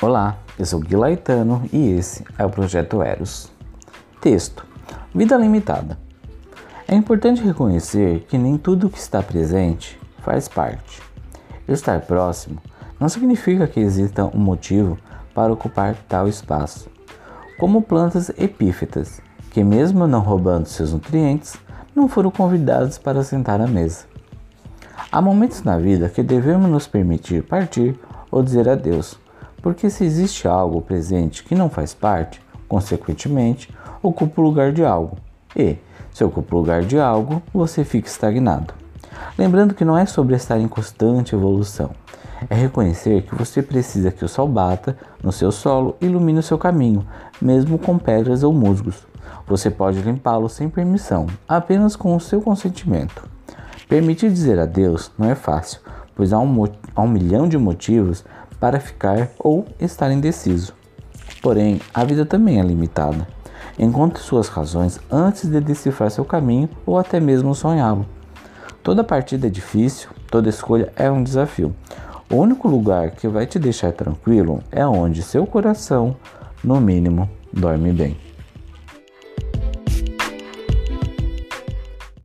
Olá, eu sou Gui Laetano e esse é o Projeto Eros. Texto: Vida limitada. É importante reconhecer que nem tudo que está presente faz parte. Estar próximo não significa que exista um motivo para ocupar tal espaço. Como plantas epífitas, que mesmo não roubando seus nutrientes, não foram convidados para sentar à mesa. Há momentos na vida que devemos nos permitir partir ou dizer adeus porque se existe algo presente que não faz parte, consequentemente, ocupa o lugar de algo. E, se ocupa o lugar de algo, você fica estagnado. Lembrando que não é sobre estar em constante evolução, é reconhecer que você precisa que o sol bata no seu solo e ilumine o seu caminho, mesmo com pedras ou musgos. Você pode limpá-lo sem permissão, apenas com o seu consentimento. Permitir dizer adeus não é fácil, pois há um, há um milhão de motivos para ficar ou estar indeciso. Porém, a vida também é limitada. Encontre suas razões antes de decifrar seu caminho ou até mesmo sonhá-lo. Toda partida é difícil, toda escolha é um desafio. O único lugar que vai te deixar tranquilo é onde seu coração, no mínimo, dorme bem.